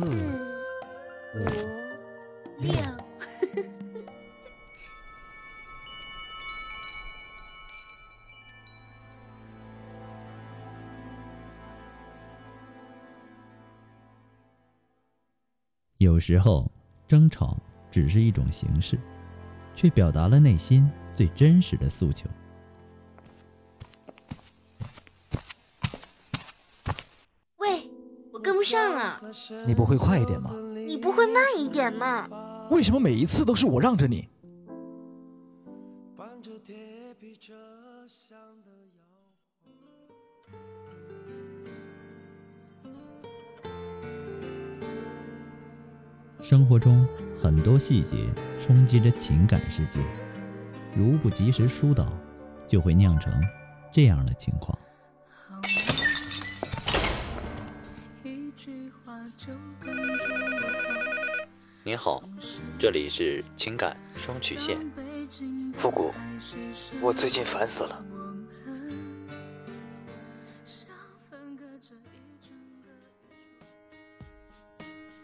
四、五、六。有时候，争吵只是一种形式，却表达了内心最真实的诉求。你不会快一点吗？你不会慢一点吗？为什么每一次都是我让着你？生活中很多细节冲击着情感世界，如不及时疏导，就会酿成这样的情况。您好，这里是情感双曲线。复古，我最近烦死了。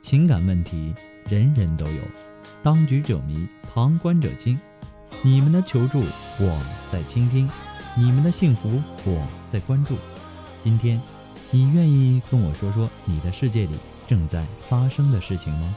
情感问题人人都有，当局者迷，旁观者清。你们的求助我在倾听，你们的幸福我在关注。今天，你愿意跟我说说你的世界里正在发生的事情吗？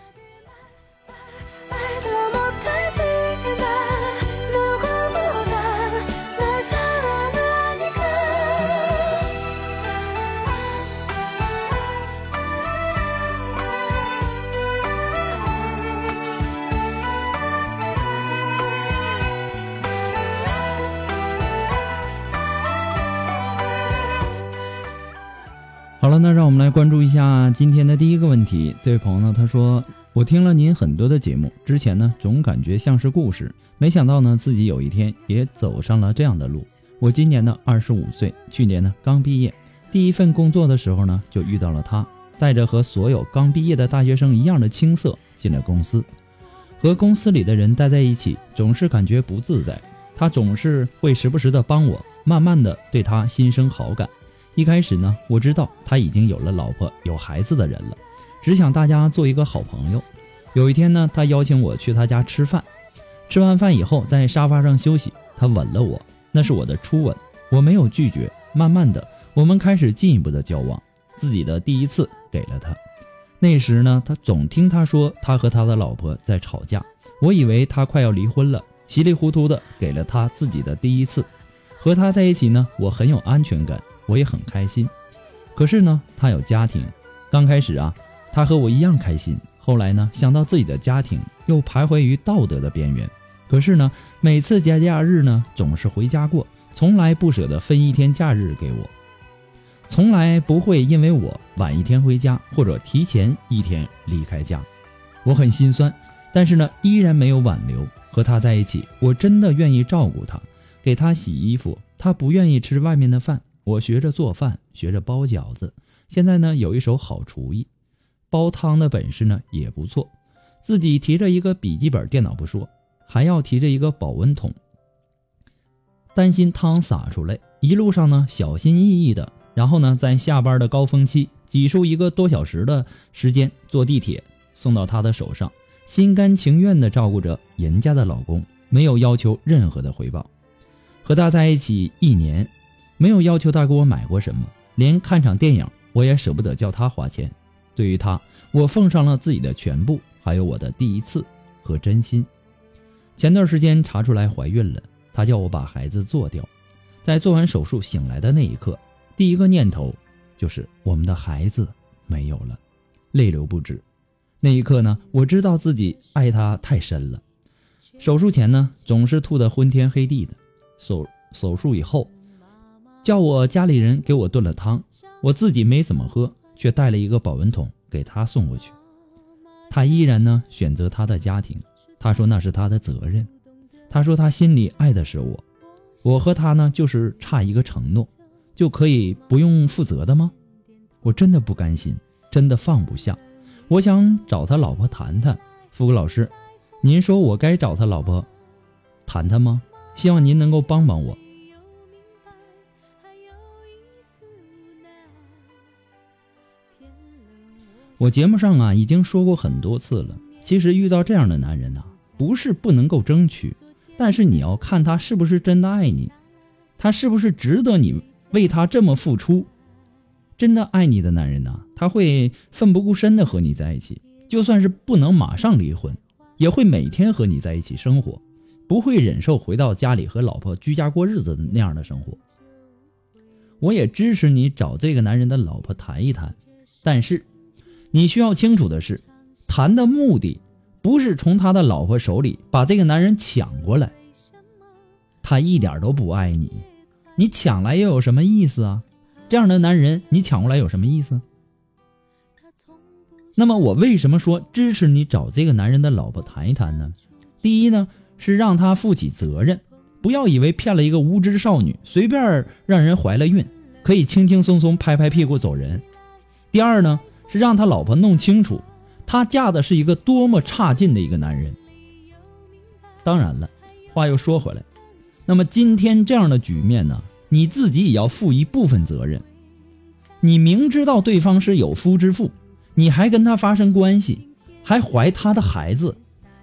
那让我们来关注一下今天的第一个问题。这位朋友呢，他说：“我听了您很多的节目，之前呢总感觉像是故事，没想到呢自己有一天也走上了这样的路。我今年呢二十五岁，去年呢刚毕业，第一份工作的时候呢就遇到了他，带着和所有刚毕业的大学生一样的青涩进了公司，和公司里的人待在一起，总是感觉不自在。他总是会时不时的帮我，慢慢的对他心生好感。”一开始呢，我知道他已经有了老婆、有孩子的人了，只想大家做一个好朋友。有一天呢，他邀请我去他家吃饭，吃完饭以后在沙发上休息，他吻了我，那是我的初吻，我没有拒绝。慢慢的，我们开始进一步的交往，自己的第一次给了他。那时呢，他总听他说他和他的老婆在吵架，我以为他快要离婚了，稀里糊涂的给了他自己的第一次。和他在一起呢，我很有安全感。我也很开心，可是呢，他有家庭。刚开始啊，他和我一样开心。后来呢，想到自己的家庭，又徘徊于道德的边缘。可是呢，每次节假日呢，总是回家过，从来不舍得分一天假日给我，从来不会因为我晚一天回家或者提前一天离开家，我很心酸，但是呢，依然没有挽留。和他在一起，我真的愿意照顾他，给他洗衣服。他不愿意吃外面的饭，我学着做饭，学着包饺子。现在呢，有一手好厨艺，煲汤的本事呢也不错。自己提着一个笔记本电脑不说，还要提着一个保温桶，担心汤洒出来。一路上呢，小心翼翼的。然后呢，在下班的高峰期，挤出一个多小时的时间坐地铁送到他的手上。心甘情愿地照顾着人家的老公，没有要求任何的回报。和他在一起一年，没有要求他给我买过什么，连看场电影我也舍不得叫他花钱。对于他，我奉上了自己的全部，还有我的第一次和真心。前段时间查出来怀孕了，他叫我把孩子做掉。在做完手术醒来的那一刻，第一个念头就是我们的孩子没有了，泪流不止。那一刻呢，我知道自己爱他太深了。手术前呢，总是吐得昏天黑地的。手手术以后，叫我家里人给我炖了汤，我自己没怎么喝，却带了一个保温桶给他送过去。他依然呢选择他的家庭，他说那是他的责任。他说他心里爱的是我，我和他呢就是差一个承诺，就可以不用负责的吗？我真的不甘心，真的放不下。我想找他老婆谈谈，付老师，您说我该找他老婆谈谈吗？希望您能够帮帮我。我节目上啊已经说过很多次了，其实遇到这样的男人呐，不是不能够争取，但是你要看他是不是真的爱你，他是不是值得你为他这么付出。真的爱你的男人呢，他会奋不顾身的和你在一起，就算是不能马上离婚，也会每天和你在一起生活，不会忍受回到家里和老婆居家过日子那样的生活。我也支持你找这个男人的老婆谈一谈，但是你需要清楚的是，谈的目的不是从他的老婆手里把这个男人抢过来。他一点都不爱你，你抢来又有什么意思啊？这样的男人，你抢过来有什么意思？那么我为什么说支持你找这个男人的老婆谈一谈呢？第一呢，是让他负起责任，不要以为骗了一个无知少女，随便让人怀了孕，可以轻轻松松拍拍屁股走人。第二呢，是让他老婆弄清楚，他嫁的是一个多么差劲的一个男人。当然了，话又说回来，那么今天这样的局面呢？你自己也要负一部分责任。你明知道对方是有夫之妇，你还跟他发生关系，还怀他的孩子，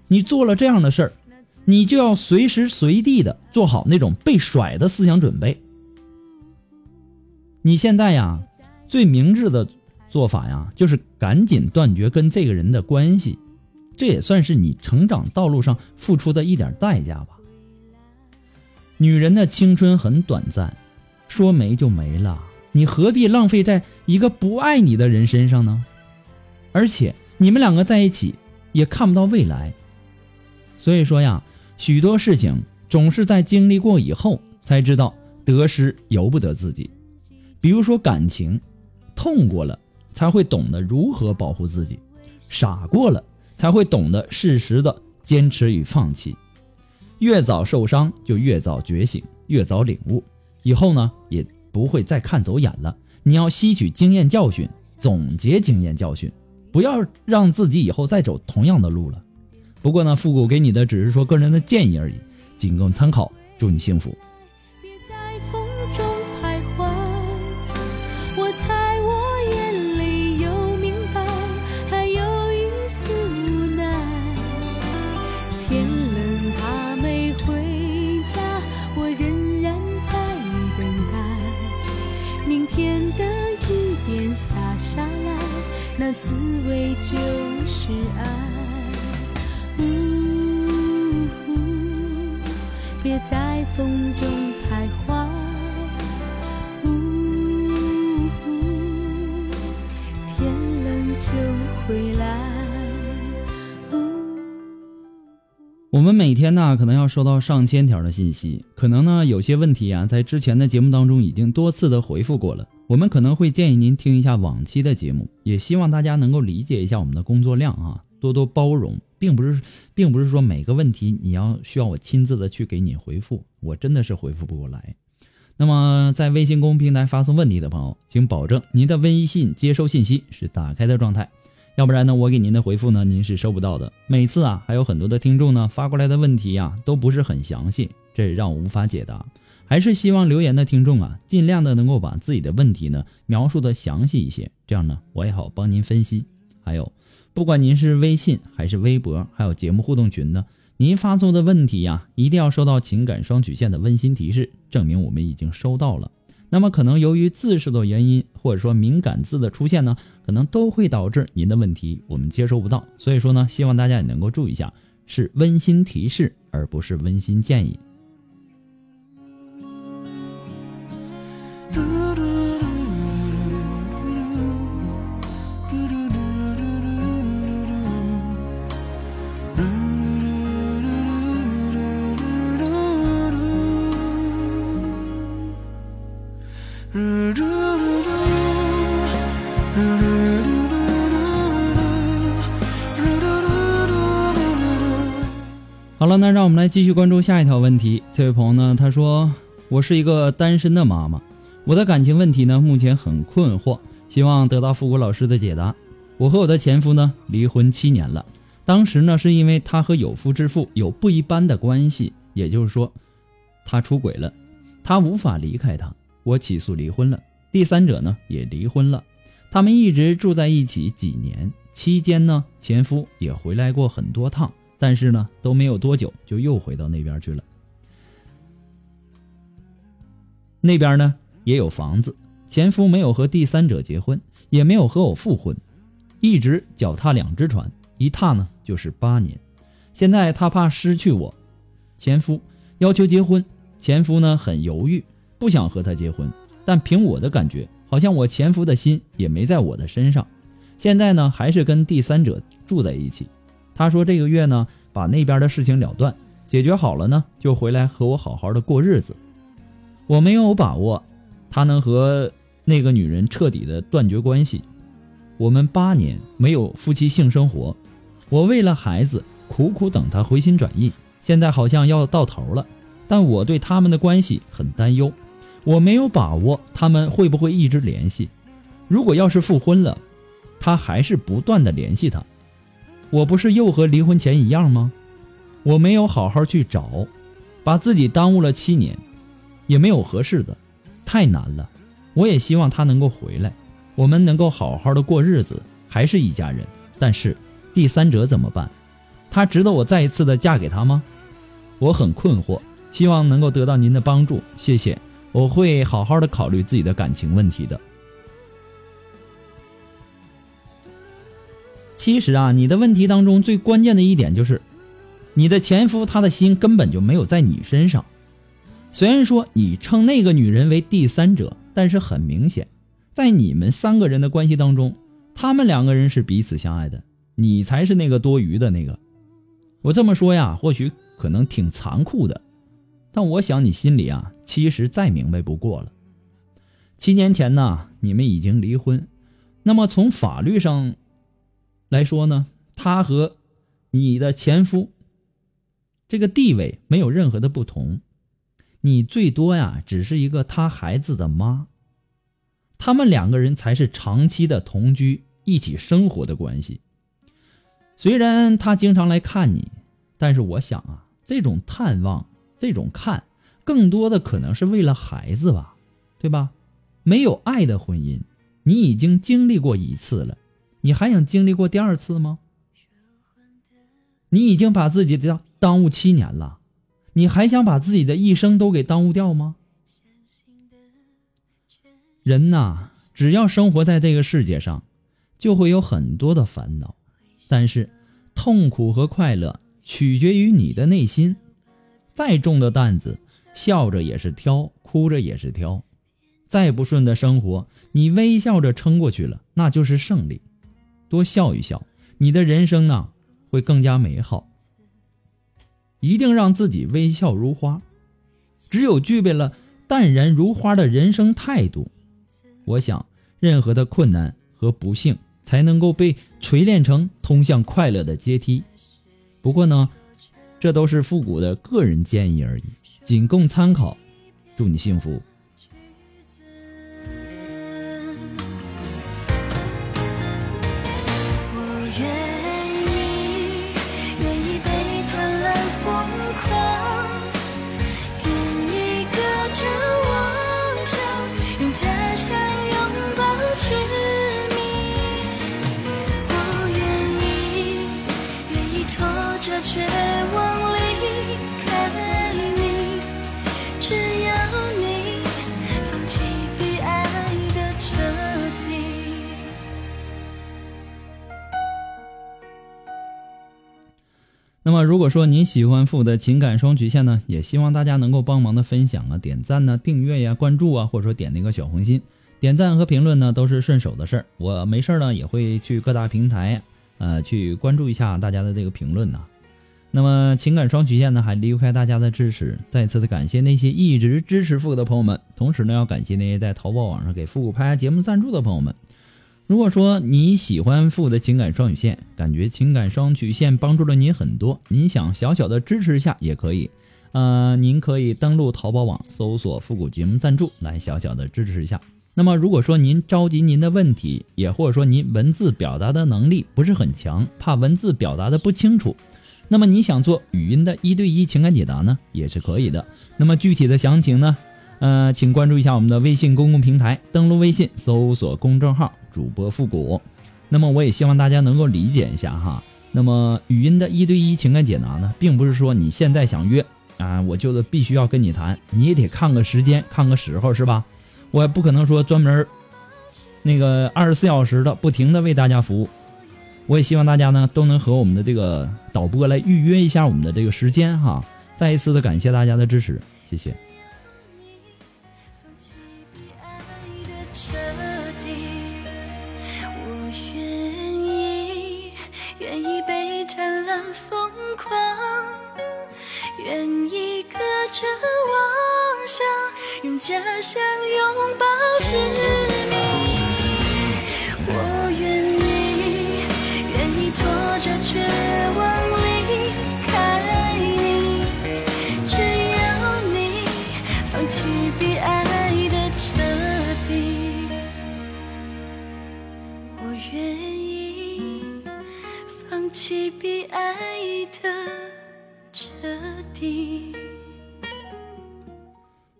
你做了这样的事儿，你就要随时随地的做好那种被甩的思想准备。你现在呀，最明智的做法呀，就是赶紧断绝跟这个人的关系，这也算是你成长道路上付出的一点代价吧。女人的青春很短暂，说没就没了，你何必浪费在一个不爱你的人身上呢？而且你们两个在一起也看不到未来，所以说呀，许多事情总是在经历过以后才知道得失由不得自己。比如说感情，痛过了才会懂得如何保护自己，傻过了才会懂得适时的坚持与放弃。越早受伤，就越早觉醒，越早领悟，以后呢也不会再看走眼了。你要吸取经验教训，总结经验教训，不要让自己以后再走同样的路了。不过呢，复古给你的只是说个人的建议而已，仅供参考。祝你幸福。天呢，可能要收到上千条的信息，可能呢有些问题啊，在之前的节目当中已经多次的回复过了。我们可能会建议您听一下往期的节目，也希望大家能够理解一下我们的工作量啊，多多包容，并不是，并不是说每个问题你要需要我亲自的去给你回复，我真的是回复不过来。那么在微信公平台发送问题的朋友，请保证您的微信接收信息是打开的状态。要不然呢，我给您的回复呢，您是收不到的。每次啊，还有很多的听众呢发过来的问题呀，都不是很详细，这也让我无法解答。还是希望留言的听众啊，尽量的能够把自己的问题呢描述的详细一些，这样呢，我也好帮您分析。还有，不管您是微信还是微博，还有节目互动群呢，您发送的问题呀，一定要收到情感双曲线的温馨提示，证明我们已经收到了。那么可能由于字数的原因，或者说敏感字的出现呢，可能都会导致您的问题我们接收不到。所以说呢，希望大家也能够注意一下，是温馨提示，而不是温馨建议。那让我们来继续关注下一条问题。这位朋友呢，他说：“我是一个单身的妈妈，我的感情问题呢，目前很困惑，希望得到复古老师的解答。我和我的前夫呢，离婚七年了，当时呢，是因为他和有夫之妇有不一般的关系，也就是说，他出轨了，他无法离开他，我起诉离婚了，第三者呢也离婚了，他们一直住在一起几年，期间呢，前夫也回来过很多趟。”但是呢，都没有多久就又回到那边去了。那边呢也有房子，前夫没有和第三者结婚，也没有和我复婚，一直脚踏两只船，一踏呢就是八年。现在他怕失去我，前夫要求结婚，前夫呢很犹豫，不想和他结婚。但凭我的感觉，好像我前夫的心也没在我的身上。现在呢，还是跟第三者住在一起。他说：“这个月呢，把那边的事情了断，解决好了呢，就回来和我好好的过日子。我没有把握，他能和那个女人彻底的断绝关系。我们八年没有夫妻性生活，我为了孩子苦苦等他回心转意，现在好像要到头了，但我对他们的关系很担忧。我没有把握他们会不会一直联系。如果要是复婚了，他还是不断的联系他。”我不是又和离婚前一样吗？我没有好好去找，把自己耽误了七年，也没有合适的，太难了。我也希望他能够回来，我们能够好好的过日子，还是一家人。但是第三者怎么办？他值得我再一次的嫁给他吗？我很困惑，希望能够得到您的帮助，谢谢。我会好好的考虑自己的感情问题的。其实啊，你的问题当中最关键的一点就是，你的前夫他的心根本就没有在你身上。虽然说你称那个女人为第三者，但是很明显，在你们三个人的关系当中，他们两个人是彼此相爱的，你才是那个多余的那个。我这么说呀，或许可能挺残酷的，但我想你心里啊，其实再明白不过了。七年前呢，你们已经离婚，那么从法律上。来说呢，他和你的前夫这个地位没有任何的不同，你最多呀只是一个他孩子的妈。他们两个人才是长期的同居、一起生活的关系。虽然他经常来看你，但是我想啊，这种探望、这种看，更多的可能是为了孩子吧，对吧？没有爱的婚姻，你已经经历过一次了。你还想经历过第二次吗？你已经把自己的耽误七年了，你还想把自己的一生都给耽误掉吗？人呐，只要生活在这个世界上，就会有很多的烦恼，但是痛苦和快乐取决于你的内心。再重的担子，笑着也是挑，哭着也是挑。再不顺的生活，你微笑着撑过去了，那就是胜利。多笑一笑，你的人生呢会更加美好。一定让自己微笑如花。只有具备了淡然如花的人生态度，我想，任何的困难和不幸才能够被锤炼成通向快乐的阶梯。不过呢，这都是复古的个人建议而已，仅供参考。祝你幸福。那么，如果说您喜欢父的情感双曲线呢，也希望大家能够帮忙的分享啊、点赞呢、订阅呀、关注啊，或者说点那个小红心。点赞和评论呢都是顺手的事儿，我没事儿呢也会去各大平台，呃，去关注一下大家的这个评论呐。那么情感双曲线呢还离不开大家的支持，再次的感谢那些一直支持复古的朋友们，同时呢要感谢那些在淘宝网上给复古拍节目赞助的朋友们。如果说你喜欢父的情感双曲线，感觉情感双曲线帮助了您很多，您想小小的支持一下也可以，呃，您可以登录淘宝网搜索“复古节目赞助”来小小的支持一下。那么如果说您着急您的问题，也或者说您文字表达的能力不是很强，怕文字表达的不清楚，那么你想做语音的一对一情感解答呢，也是可以的。那么具体的详情呢？呃，请关注一下我们的微信公共平台，登录微信搜索公众号“主播复古”。那么我也希望大家能够理解一下哈。那么语音的一对一情感解答呢，并不是说你现在想约啊，我就必须要跟你谈，你也得看个时间，看个时候是吧？我也不可能说专门那个二十四小时的不停的为大家服务。我也希望大家呢都能和我们的这个导播来预约一下我们的这个时间哈。再一次的感谢大家的支持，谢谢爱的。家乡拥抱使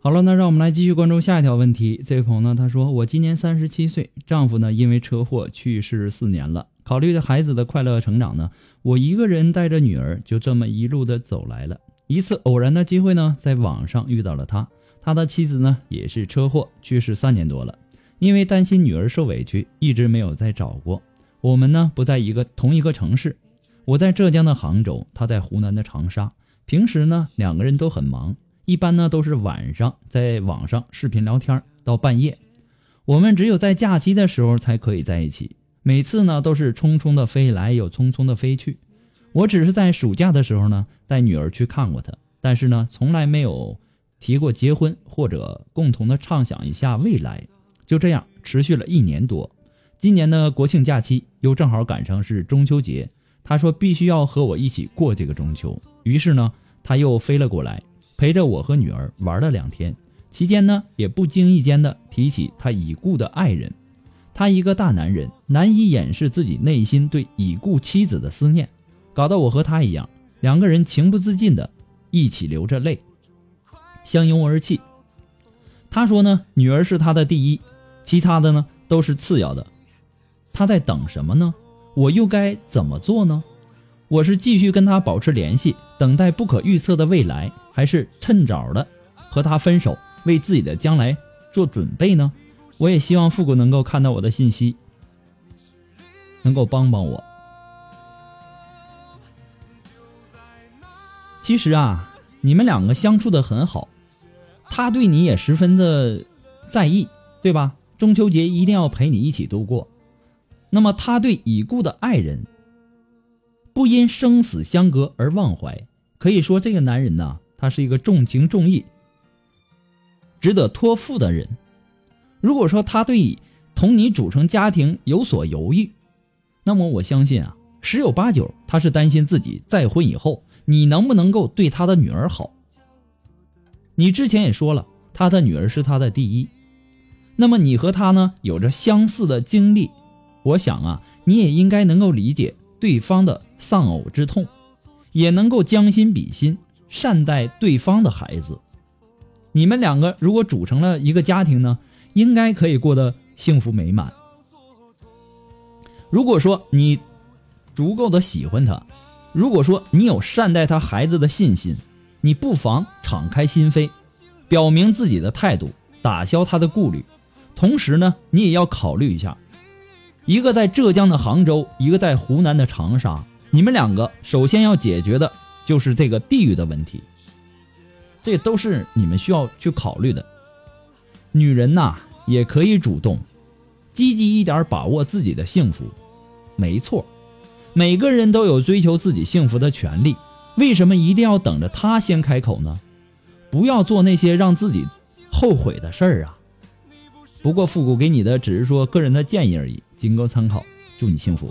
好了，那让我们来继续关注下一条问题。这位朋友呢，他说：“我今年三十七岁，丈夫呢因为车祸去世四年了。考虑着孩子的快乐成长呢，我一个人带着女儿就这么一路的走来了。一次偶然的机会呢，在网上遇到了他。他的妻子呢也是车祸去世三年多了，因为担心女儿受委屈，一直没有再找过。我们呢不在一个同一个城市，我在浙江的杭州，他在湖南的长沙。平时呢两个人都很忙。”一般呢都是晚上在网上视频聊天到半夜，我们只有在假期的时候才可以在一起。每次呢都是匆匆的飞来又匆匆的飞去。我只是在暑假的时候呢带女儿去看过他，但是呢从来没有提过结婚或者共同的畅想一下未来。就这样持续了一年多。今年的国庆假期又正好赶上是中秋节，他说必须要和我一起过这个中秋，于是呢他又飞了过来。陪着我和女儿玩了两天，期间呢，也不经意间的提起他已故的爱人。他一个大男人，难以掩饰自己内心对已故妻子的思念，搞得我和他一样，两个人情不自禁的一起流着泪，相拥而泣。他说呢，女儿是他的第一，其他的呢都是次要的。他在等什么呢？我又该怎么做呢？我是继续跟他保持联系，等待不可预测的未来。还是趁早的和他分手，为自己的将来做准备呢？我也希望复古能够看到我的信息，能够帮帮我。其实啊，你们两个相处的很好，他对你也十分的在意，对吧？中秋节一定要陪你一起度过。那么他对已故的爱人，不因生死相隔而忘怀。可以说这个男人呢，他是一个重情重义、值得托付的人。如果说他对同你组成家庭有所犹豫，那么我相信啊，十有八九他是担心自己再婚以后，你能不能够对他的女儿好。你之前也说了，他的女儿是他的第一，那么你和他呢有着相似的经历，我想啊，你也应该能够理解对方的丧偶之痛。也能够将心比心，善待对方的孩子。你们两个如果组成了一个家庭呢，应该可以过得幸福美满。如果说你足够的喜欢他，如果说你有善待他孩子的信心，你不妨敞开心扉，表明自己的态度，打消他的顾虑。同时呢，你也要考虑一下，一个在浙江的杭州，一个在湖南的长沙。你们两个首先要解决的就是这个地域的问题，这都是你们需要去考虑的。女人呐，也可以主动、积极一点，把握自己的幸福。没错，每个人都有追求自己幸福的权利。为什么一定要等着他先开口呢？不要做那些让自己后悔的事儿啊！不过复古给你的只是说个人的建议而已，仅供参考。祝你幸福。